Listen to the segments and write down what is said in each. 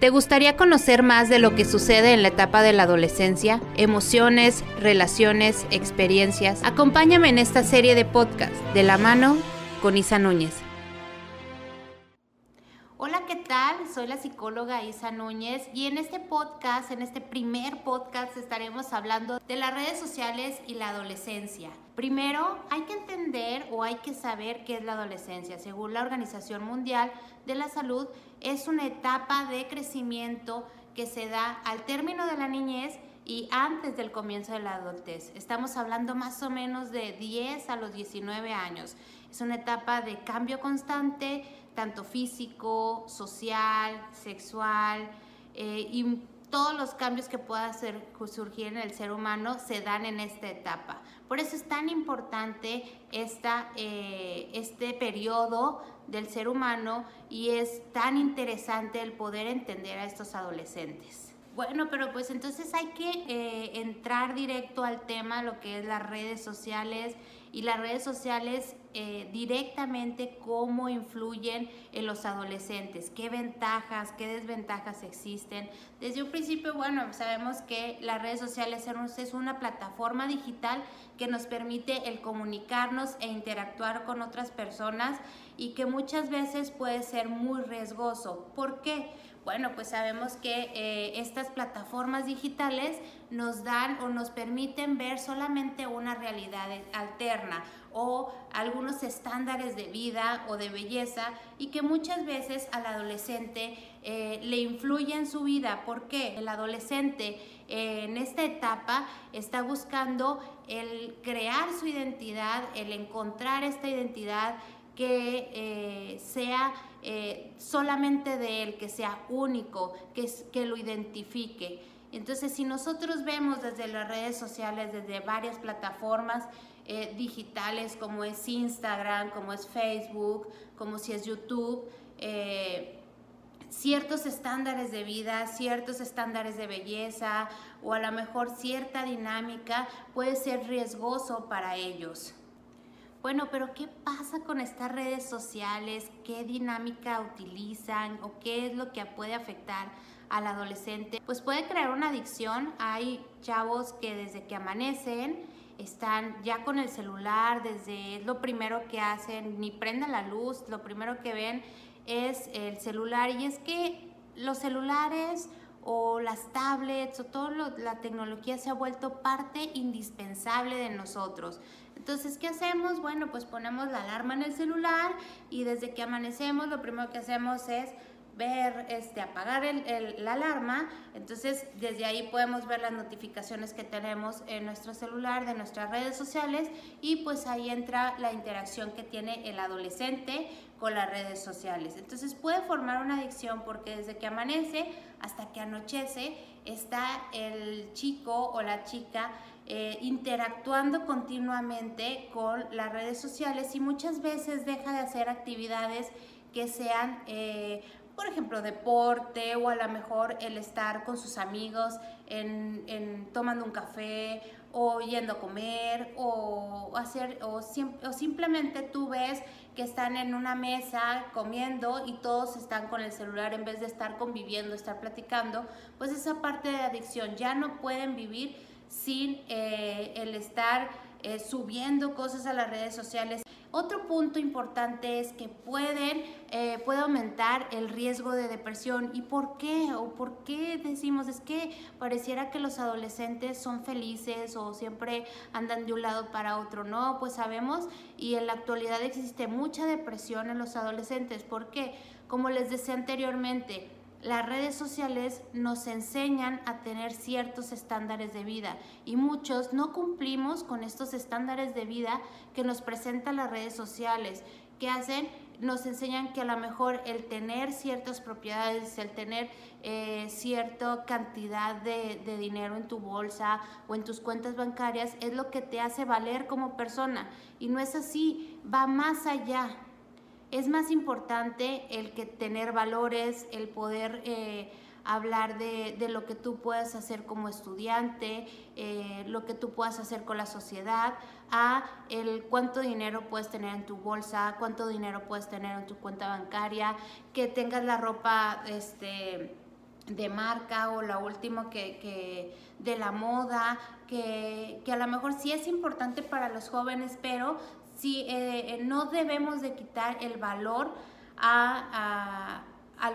¿Te gustaría conocer más de lo que sucede en la etapa de la adolescencia? Emociones, relaciones, experiencias. Acompáñame en esta serie de podcast de la mano con Isa Núñez. Hola, ¿qué tal? Soy la psicóloga Isa Núñez y en este podcast, en este primer podcast, estaremos hablando de las redes sociales y la adolescencia. Primero, hay que entender o hay que saber qué es la adolescencia. Según la Organización Mundial de la Salud, es una etapa de crecimiento que se da al término de la niñez y antes del comienzo de la adultez. Estamos hablando más o menos de 10 a los 19 años. Es una etapa de cambio constante, tanto físico, social, sexual, eh, todos los cambios que pueda surgir en el ser humano se dan en esta etapa. Por eso es tan importante esta, eh, este periodo del ser humano y es tan interesante el poder entender a estos adolescentes. Bueno, pero pues entonces hay que eh, entrar directo al tema, lo que es las redes sociales y las redes sociales eh, directamente cómo influyen en los adolescentes, qué ventajas, qué desventajas existen. Desde un principio, bueno, sabemos que las redes sociales es una plataforma digital que nos permite el comunicarnos e interactuar con otras personas y que muchas veces puede ser muy riesgoso. ¿Por qué? Bueno, pues sabemos que eh, estas plataformas digitales nos dan o nos permiten ver solamente una realidad alterna o algunos estándares de vida o de belleza y que muchas veces al adolescente eh, le influye en su vida. ¿Por qué? El adolescente eh, en esta etapa está buscando el crear su identidad, el encontrar esta identidad que eh, sea eh, solamente de él, que sea único, que, que lo identifique. Entonces, si nosotros vemos desde las redes sociales, desde varias plataformas eh, digitales como es Instagram, como es Facebook, como si es YouTube, ciertos estándares de vida, ciertos estándares de belleza o a lo mejor cierta dinámica puede ser riesgoso para ellos. Bueno, pero ¿qué pasa con estas redes sociales? ¿Qué dinámica utilizan o qué es lo que puede afectar al adolescente? Pues puede crear una adicción. Hay chavos que desde que amanecen están ya con el celular, desde lo primero que hacen, ni prenden la luz, lo primero que ven es el celular. Y es que los celulares o las tablets o toda la tecnología se ha vuelto parte indispensable de nosotros. Entonces, ¿qué hacemos? Bueno, pues ponemos la alarma en el celular y desde que amanecemos lo primero que hacemos es ver, este, apagar el, la alarma. Entonces, desde ahí podemos ver las notificaciones que tenemos en nuestro celular, de nuestras redes sociales y pues ahí entra la interacción que tiene el adolescente con las redes sociales. Entonces, puede formar una adicción porque desde que amanece hasta que anochece está el chico o la chica eh, interactuando continuamente con las redes sociales y muchas veces deja de hacer actividades que sean, eh, por ejemplo, deporte o a lo mejor el estar con sus amigos en, tomando un café o yendo a comer o hacer o, o simplemente tú ves que están en una mesa comiendo y todos están con el celular en vez de estar conviviendo, estar platicando, pues esa parte de adicción ya no pueden vivir sin eh, el estar eh, subiendo cosas a las redes sociales. Otro punto importante es que pueden, eh, puede aumentar el riesgo de depresión. ¿Y por qué? ¿O por qué decimos? Es que pareciera que los adolescentes son felices o siempre andan de un lado para otro. No, pues sabemos y en la actualidad existe mucha depresión en los adolescentes. ¿Por qué? Como les decía anteriormente, las redes sociales nos enseñan a tener ciertos estándares de vida y muchos no cumplimos con estos estándares de vida que nos presentan las redes sociales. que hacen? Nos enseñan que a lo mejor el tener ciertas propiedades, el tener eh, cierta cantidad de, de dinero en tu bolsa o en tus cuentas bancarias es lo que te hace valer como persona. Y no es así, va más allá es más importante el que tener valores, el poder eh, hablar de, lo que tú puedes hacer como estudiante, eh, lo que tú puedas hacer con la sociedad, a el cuánto dinero puedes tener en tu bolsa, cuánto dinero puedes tener en tu cuenta bancaria, que tengas la ropa este, de marca o la última que, de la moda, que, a lo mejor sí es importante para los jóvenes, pero sí, eh, no debemos de quitar el valor a,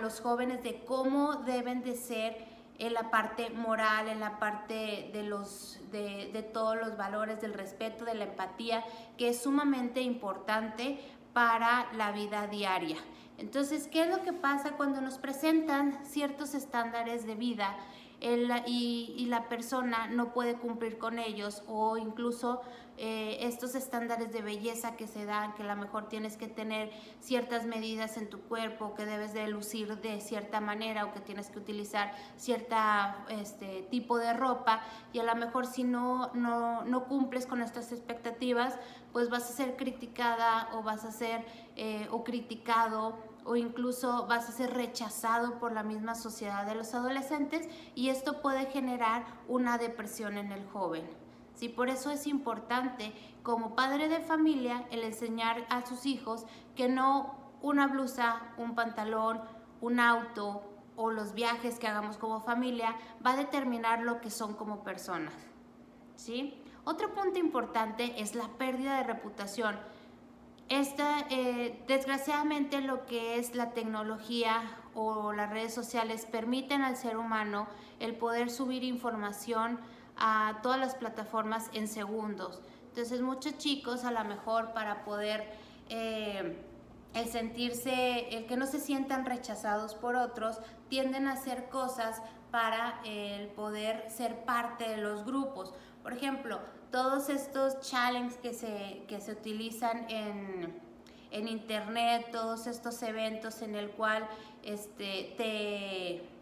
los jóvenes de cómo deben de ser en la parte moral, en la parte de, los, de, de todos los valores, del respeto, de la empatía, que es sumamente importante para la vida diaria. Entonces, ¿qué es lo que pasa cuando nos presentan ciertos estándares de vida y, la persona no puede cumplir con ellos o incluso eh, estos estándares de belleza que se dan, que a lo mejor tienes que tener ciertas medidas en tu cuerpo, que debes de lucir de cierta manera o que tienes que utilizar cierta este, tipo de ropa y a lo mejor si no, no, no cumples con estas expectativas, pues vas a ser criticada o vas a ser eh, o criticado o incluso vas a ser rechazado por la misma sociedad de los adolescentes y esto puede generar una depresión en el joven. ¿Sí? Por eso es importante como padre de familia el enseñar a sus hijos que no una blusa, un pantalón, un auto o los viajes que hagamos como familia va a determinar lo que son como personas. ¿sí? Otro punto importante es la pérdida de reputación esta, eh, desgraciadamente lo que es la tecnología o las redes sociales permiten al ser humano el poder subir información a todas las plataformas en segundos. Entonces muchos chicos a lo mejor para poder eh, el sentirse, el que no se sientan rechazados por otros, tienden a hacer cosas para el poder ser parte de los grupos. Por ejemplo, todos estos challenges que se, que se utilizan en, en, internet, todos estos eventos en el cual este, te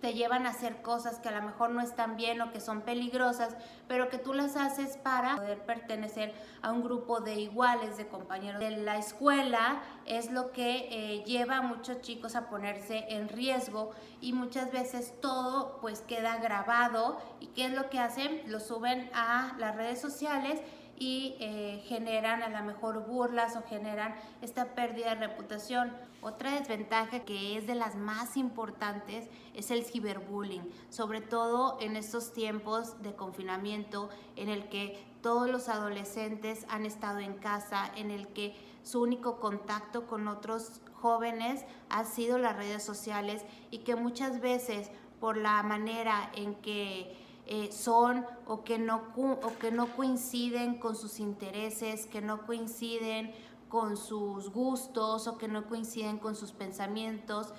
te llevan a hacer cosas que a lo mejor no están bien o que son peligrosas, pero que tú las haces para poder pertenecer a un grupo de iguales, de compañeros. De la escuela es lo que eh, lleva a muchos chicos a ponerse en riesgo y muchas veces todo pues queda grabado y qué es lo que hacen, lo suben a las redes sociales y eh, generan a lo mejor burlas o generan esta pérdida de reputación. Otra desventaja que es de las más importantes es el ciberbullying, sobre todo en estos tiempos de confinamiento en el que todos los adolescentes han estado en casa, en el que su único contacto con otros jóvenes ha sido las redes sociales y que muchas veces por la manera en que eh, son o que, no, o que no coinciden con sus intereses, que no coinciden con sus gustos o que no coinciden con sus pensamientos,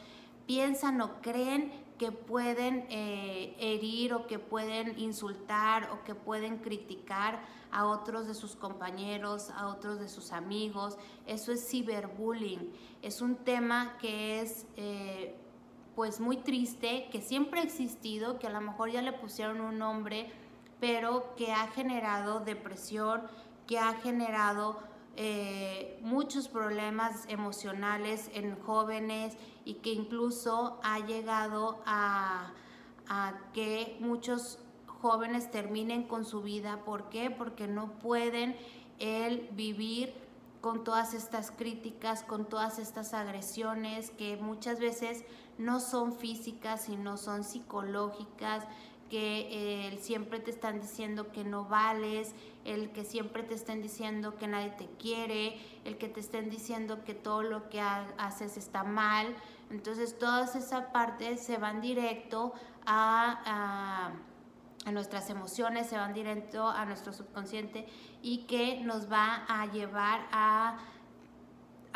piensan o creen que pueden eh, herir o que pueden insultar o que pueden criticar a otros de sus compañeros, a otros de sus amigos. Eso es ciberbullying. Es un tema que es eh, pues muy triste, que siempre ha existido, que a lo mejor ya le pusieron un nombre, pero que ha generado depresión, que ha generado eh, muchos problemas emocionales en jóvenes y que incluso ha llegado a, a que muchos jóvenes terminen con su vida. ¿Por qué? Porque no pueden el vivir con todas estas críticas, con todas estas agresiones que muchas veces no son físicas, sino son psicológicas, que eh, siempre te están diciendo que no vales, el que siempre te estén diciendo que nadie te quiere, el que te estén diciendo que todo lo que haces está mal. Entonces todas esas partes se van directo a, a nuestras emociones, se van directo a nuestro subconsciente y que nos va a llevar a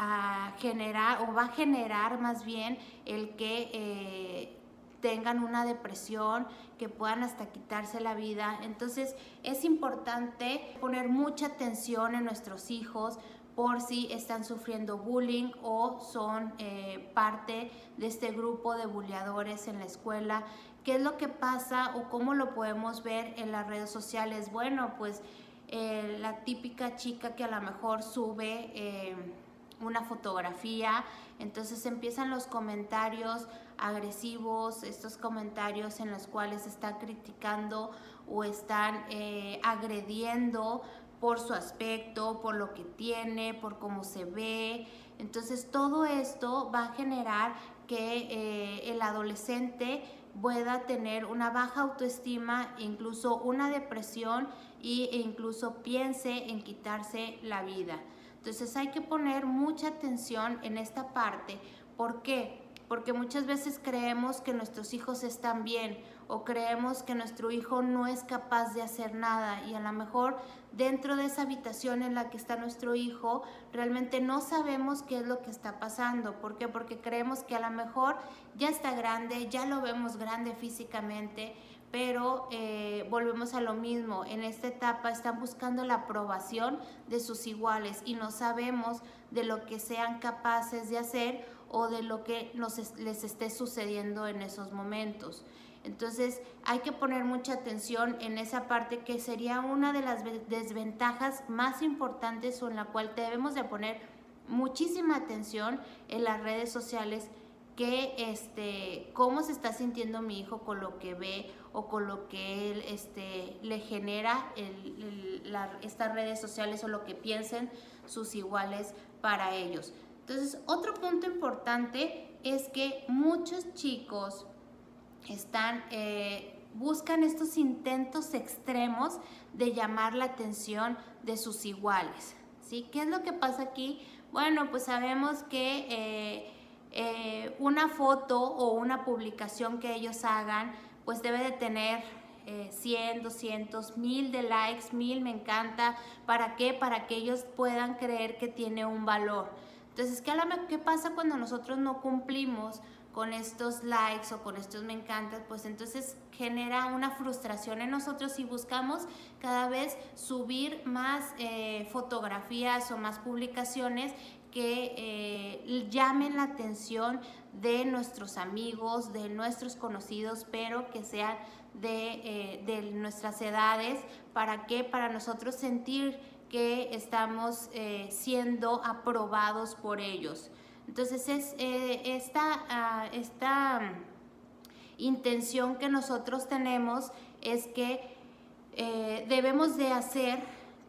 a generar o va a generar más bien el que eh, tengan una depresión, que puedan hasta quitarse la vida. Entonces es importante poner mucha atención en nuestros hijos por si están sufriendo bullying o son eh, parte de este grupo de bulleadores en la escuela. ¿Qué es lo que pasa o cómo lo podemos ver en las redes sociales? Bueno, pues eh, la típica chica que a lo mejor sube una fotografía, entonces empiezan los comentarios agresivos, estos comentarios en los cuales están criticando o están eh, agrediendo por su aspecto, por lo que tiene, por cómo se ve. Entonces todo esto va a generar que eh, el adolescente pueda tener una baja autoestima, incluso una depresión e incluso piense en quitarse la vida. Entonces hay que poner mucha atención en esta parte. ¿Por qué? Porque muchas veces creemos que nuestros hijos están bien o creemos que nuestro hijo no es capaz de hacer nada y a lo mejor dentro de esa habitación en la que está nuestro hijo realmente no sabemos qué es lo que está pasando. ¿Por qué? Porque creemos que a lo mejor ya está grande, ya lo vemos grande físicamente, pero eh, volvemos a lo mismo. En esta etapa están buscando la aprobación de sus iguales y no sabemos de lo que sean capaces de hacer o de lo que les esté sucediendo en esos momentos. Entonces hay que poner mucha atención en esa parte que sería una de las desventajas más importantes o en la cual debemos de poner muchísima atención en las redes sociales que este cómo se está sintiendo mi hijo con lo que ve o con lo que él este, le genera estas redes sociales o lo que piensen sus iguales para ellos. Entonces, otro punto importante es que muchos chicos están, eh, buscan estos intentos extremos de llamar la atención de sus iguales. ¿sí? ¿Qué es lo que pasa aquí? Bueno, pues sabemos que eh, eh, una foto o una publicación que ellos hagan, pues debe de tener 100, 200, 1000 de likes, 1000 me encanta. ¿Para qué? Para que ellos puedan creer que tiene un valor. Entonces, ¿qué, ¿qué pasa cuando nosotros no cumplimos con estos likes o con estos me encantas, pues entonces genera una frustración en nosotros y buscamos cada vez subir más eh, fotografías o más publicaciones que eh, llamen la atención de nuestros amigos, de nuestros conocidos, pero que sean de, eh, de nuestras edades. ¿Para qué? Para nosotros sentir que estamos siendo aprobados por ellos. Entonces es eh, esta, ah, esta intención que nosotros tenemos es que eh, debemos de hacer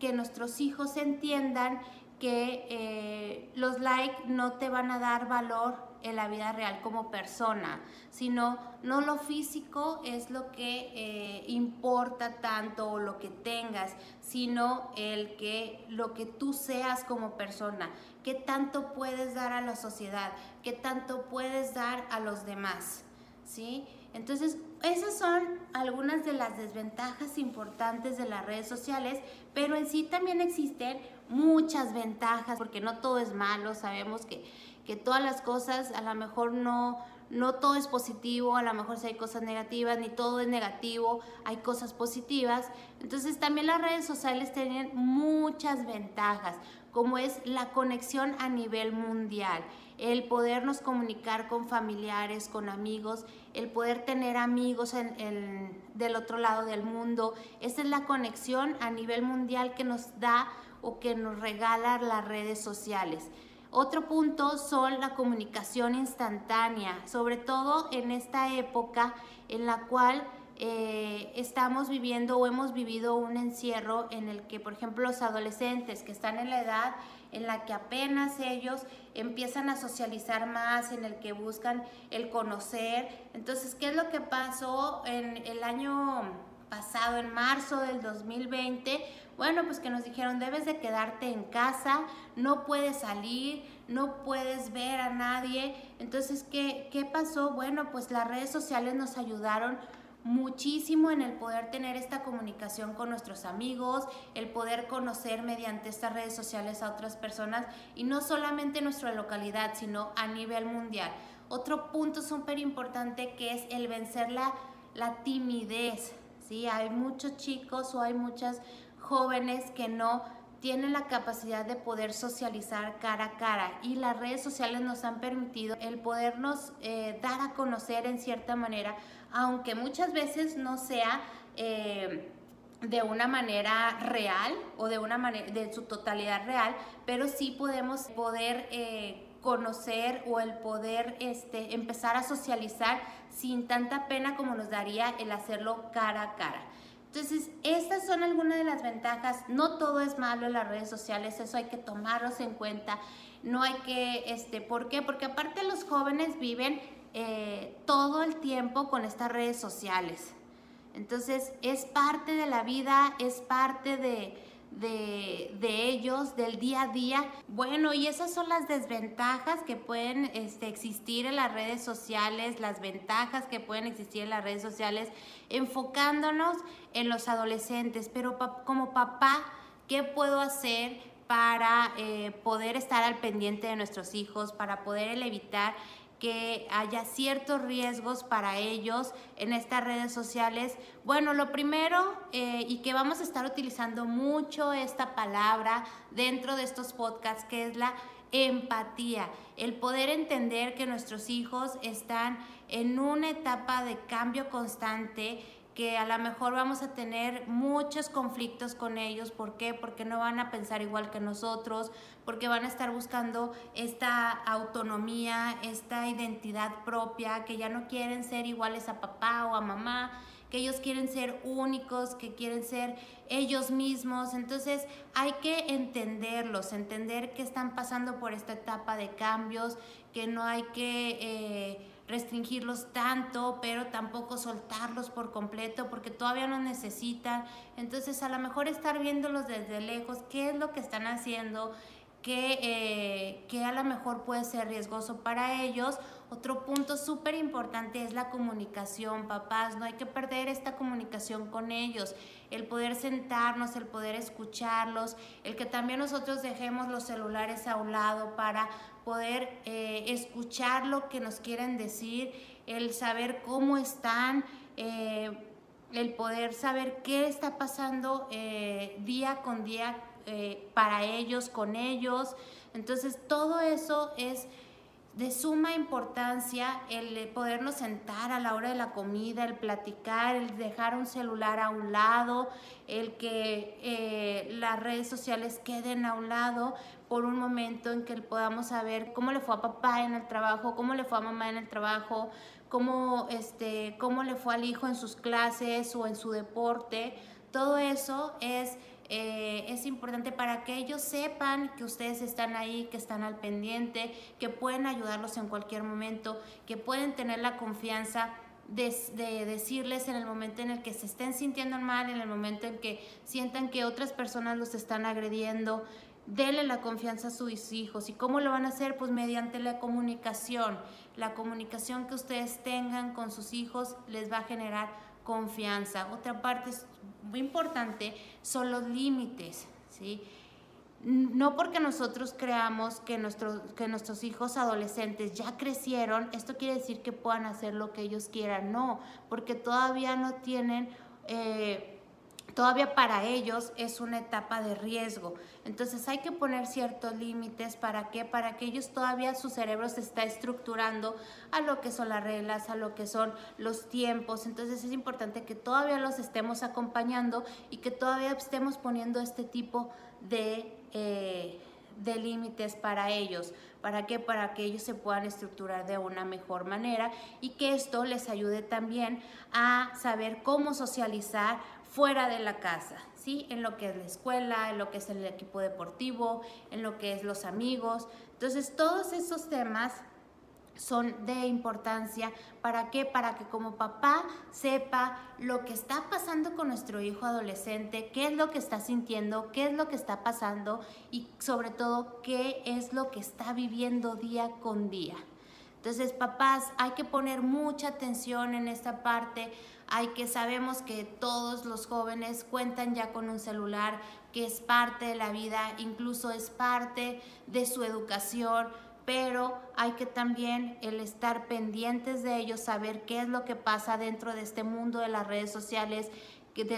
que nuestros hijos entiendan que eh, los likes no te van a dar valor en la vida real como persona, sino no lo físico es lo que eh, importa tanto o lo que tengas, sino el que lo que tú seas como persona, qué tanto puedes dar a la sociedad, qué tanto puedes dar a los demás, ¿sí? Entonces, esas son algunas de las desventajas importantes de las redes sociales, pero en sí también existen muchas ventajas, porque no todo es malo, sabemos que, que todas las cosas a lo mejor no, no todo es positivo, a lo mejor si hay cosas negativas, ni todo es negativo, hay cosas positivas. Entonces también las redes sociales tienen muchas ventajas, como es la conexión a nivel mundial, el podernos comunicar con familiares, con amigos, el poder tener amigos en, del otro lado del mundo. Esa es la conexión a nivel mundial que nos da o que nos regala las redes sociales. Otro punto son la comunicación instantánea, sobre todo en esta época en la cual eh, estamos viviendo o hemos vivido un encierro en el que, por ejemplo, los adolescentes que están en la edad en la que apenas ellos empiezan a socializar más, en el que buscan el conocer. Entonces, ¿qué es lo que pasó en el año pasado, en marzo del 2020? Bueno, pues que nos dijeron, debes de quedarte en casa, no puedes salir, no puedes ver a nadie. Entonces, ¿qué, qué pasó? Bueno, pues las redes sociales nos ayudaron muchísimo en el poder tener esta comunicación con nuestros amigos, el poder conocer mediante estas redes sociales a otras personas y no solamente en nuestra localidad, sino a nivel mundial. Otro punto súper importante que es el vencer la, la timidez. Hay muchos chicos o hay muchas jóvenes que no tienen la capacidad de poder socializar cara a cara y las redes sociales nos han permitido el podernos eh, dar a conocer en cierta manera, aunque muchas veces no sea eh, de una manera real o de una manera de su totalidad real, pero sí podemos poder eh, conocer o el poder este, empezar a socializar sin tanta pena como nos daría el hacerlo cara a cara. Entonces, estas son algunas de las ventajas. No todo es malo en las redes sociales, eso hay que tomarlos en cuenta. No hay que, este, ¿por qué? Porque aparte los jóvenes viven eh, todo el tiempo con estas redes sociales. Entonces, es parte de la vida, es parte de, de, ellos, del día a día. Bueno, y esas son las desventajas que pueden este, existir en las redes sociales, las ventajas que pueden existir en las redes sociales, enfocándonos en los adolescentes. Pero como papá, ¿qué puedo hacer para eh, poder estar al pendiente de nuestros hijos, para poder evitar que haya ciertos riesgos para ellos en estas redes sociales? Bueno, lo primero eh, y que vamos a estar utilizando mucho esta palabra dentro de estos podcasts, que es la empatía, el poder entender que nuestros hijos están en una etapa de cambio constante que a lo mejor vamos a tener muchos conflictos con ellos. ¿Por qué? Porque no van a pensar igual que nosotros, porque van a estar buscando esta autonomía, esta identidad propia, que ya no quieren ser iguales a papá o a mamá, que ellos quieren ser únicos, que quieren ser ellos mismos. Entonces hay que entenderlos, entender que están pasando por esta etapa de cambios, que no hay que... Eh, restringirlos tanto, pero tampoco soltarlos por completo porque todavía no necesitan. Entonces a lo mejor estar viéndolos desde lejos, qué es lo que están haciendo, qué, eh, qué a lo mejor puede ser riesgoso para ellos. Otro punto súper importante es la comunicación, papás. No hay que perder esta comunicación con ellos. El poder sentarnos, el poder escucharlos, el que también nosotros dejemos los celulares a un lado para poder eh, escuchar lo que nos quieren decir, el saber cómo están, eh, el poder saber qué está pasando eh, día con día para ellos, con ellos. Entonces todo eso es de suma importancia el podernos sentar a la hora de la comida, el platicar, el dejar un celular a un lado, el que eh, las redes sociales queden a un lado por un momento en que podamos saber cómo le fue a papá en el trabajo, cómo le fue a mamá en el trabajo, cómo, este, cómo le fue al hijo en sus clases o en su deporte. Todo eso es eh, es importante para que ellos sepan que ustedes están ahí, que están al pendiente, que pueden ayudarlos en cualquier momento, que pueden tener la confianza de, decirles en el momento en el que se estén sintiendo mal, en el momento en que sientan que otras personas los están agrediendo. Denle la confianza a sus hijos. ¿Y cómo lo van a hacer? Pues mediante la comunicación. La comunicación que ustedes tengan con sus hijos les va a generar confianza. Otra parte muy importante son los límites, ¿sí? No porque nosotros creamos que que nuestros hijos adolescentes ya crecieron, esto quiere decir que puedan hacer lo que ellos quieran, no, porque todavía no tienen... Eh, todavía para ellos es una etapa de riesgo. Entonces hay que poner ciertos límites para que para que ellos todavía su cerebro se está estructurando a lo que son las reglas, a lo que son los tiempos. Entonces es importante que todavía los estemos acompañando y que todavía estemos poniendo este tipo de eh, de límites para ellos. ¿Para qué? Para que ellos se puedan estructurar de una mejor manera y que esto les ayude también a saber cómo socializar fuera de la casa, ¿sí? En lo que es la escuela, en lo que es el equipo deportivo, en lo que es los amigos. Entonces, todos esos temas son de importancia. ¿Para qué? Para que como papá sepa lo que está pasando con nuestro hijo adolescente, qué es lo que está sintiendo, qué es lo que está pasando y sobre todo qué es lo que está viviendo día con día. Entonces, papás, hay que poner mucha atención en esta parte hay que sabemos que todos los jóvenes cuentan ya con un celular, que es parte de la vida, incluso es parte de su educación, pero hay que también el estar pendientes de ellos, saber qué es lo que pasa dentro de este mundo de las redes sociales, de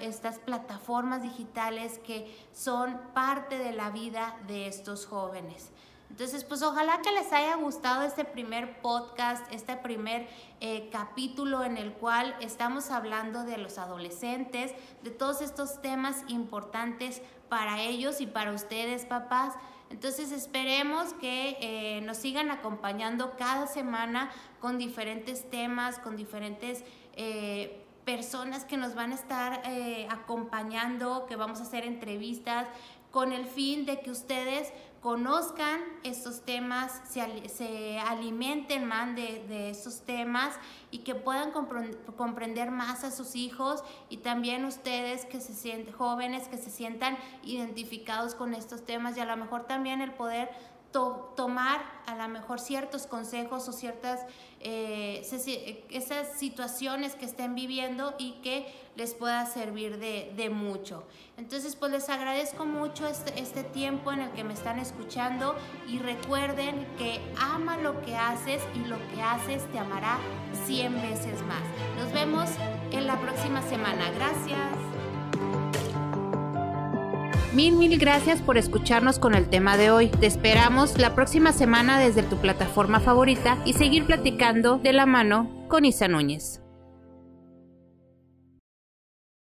estas plataformas digitales que son parte de la vida de estos jóvenes. Entonces, pues ojalá que les haya gustado este primer podcast, este primer eh, capítulo en el cual estamos hablando de los adolescentes, de todos estos temas importantes para ellos y para ustedes, papás. Entonces esperemos que eh, nos sigan acompañando cada semana con diferentes temas, con diferentes... Eh, personas que nos van a estar acompañando, que vamos a hacer entrevistas con el fin de que ustedes conozcan estos temas, se, alimenten más de, de, estos temas y que puedan comprender más a sus hijos y también ustedes que se sienten jóvenes, que se sientan identificados con estos temas y a lo mejor también el poder tomar a lo mejor ciertos consejos o ciertas eh, esas situaciones que estén viviendo y que les pueda servir de, mucho. Entonces, pues les agradezco mucho este, este, tiempo en el que me están escuchando y recuerden que ama lo que haces y lo que haces te amará 100 veces más. Nos vemos en la próxima semana. Gracias. Mil, mil gracias por escucharnos con el tema de hoy. Te esperamos la próxima semana desde tu plataforma favorita y seguir platicando de la mano con Isa Núñez.